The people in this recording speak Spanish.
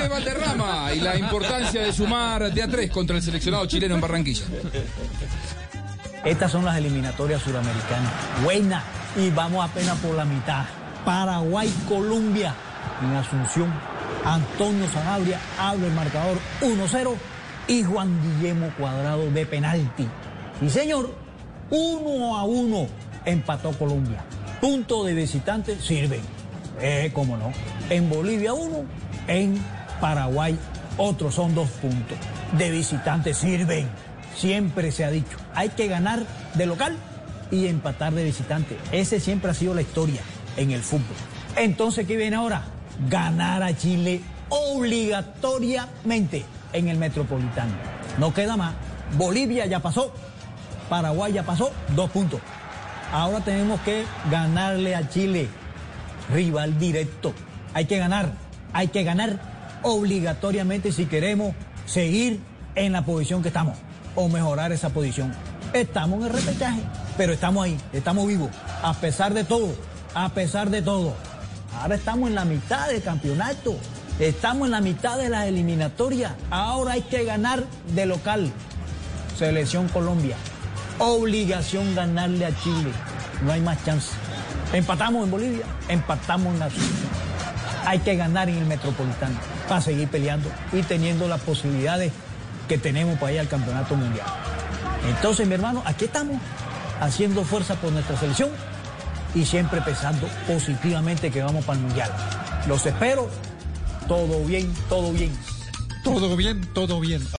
Jaime Valderrama y la importancia de sumar de a tres contra el seleccionado chileno en Barranquilla. Estas son las eliminatorias suramericanas. Buena. Y vamos apenas por la mitad. Paraguay, Colombia. En Asunción, Antonio Sanabria abre el marcador 1-0 y Juan Guillermo Cuadrado de penalti. Sí, señor. 1 a 1 empató Colombia. Punto de visitante sirven. Eh, cómo no. En Bolivia 1, en Paraguay otro, son dos puntos. De visitante sirven. Siempre se ha dicho, hay que ganar de local y empatar de visitante. Ese siempre ha sido la historia en el fútbol. Entonces, ¿qué viene ahora? Ganar a Chile obligatoriamente en el Metropolitano. No queda más. Bolivia ya pasó, Paraguay ya pasó, dos puntos. Ahora tenemos que ganarle a Chile, rival directo. Hay que ganar, hay que ganar obligatoriamente si queremos seguir en la posición que estamos o mejorar esa posición. Estamos en el repechaje, pero estamos ahí, estamos vivos, a pesar de todo, a pesar de todo. Ahora estamos en la mitad del campeonato, estamos en la mitad de las eliminatorias. Ahora hay que ganar de local. Selección Colombia. Obligación ganarle a Chile. No hay más chance. Empatamos en Bolivia, empatamos en la Hay que ganar en el Metropolitano para seguir peleando y teniendo las posibilidades que tenemos para ir al campeonato mundial. Entonces, mi hermano, aquí estamos haciendo fuerza por nuestra selección y siempre pensando positivamente que vamos para el mundial. Los espero. Todo bien, todo bien. Todo bien, todo bien.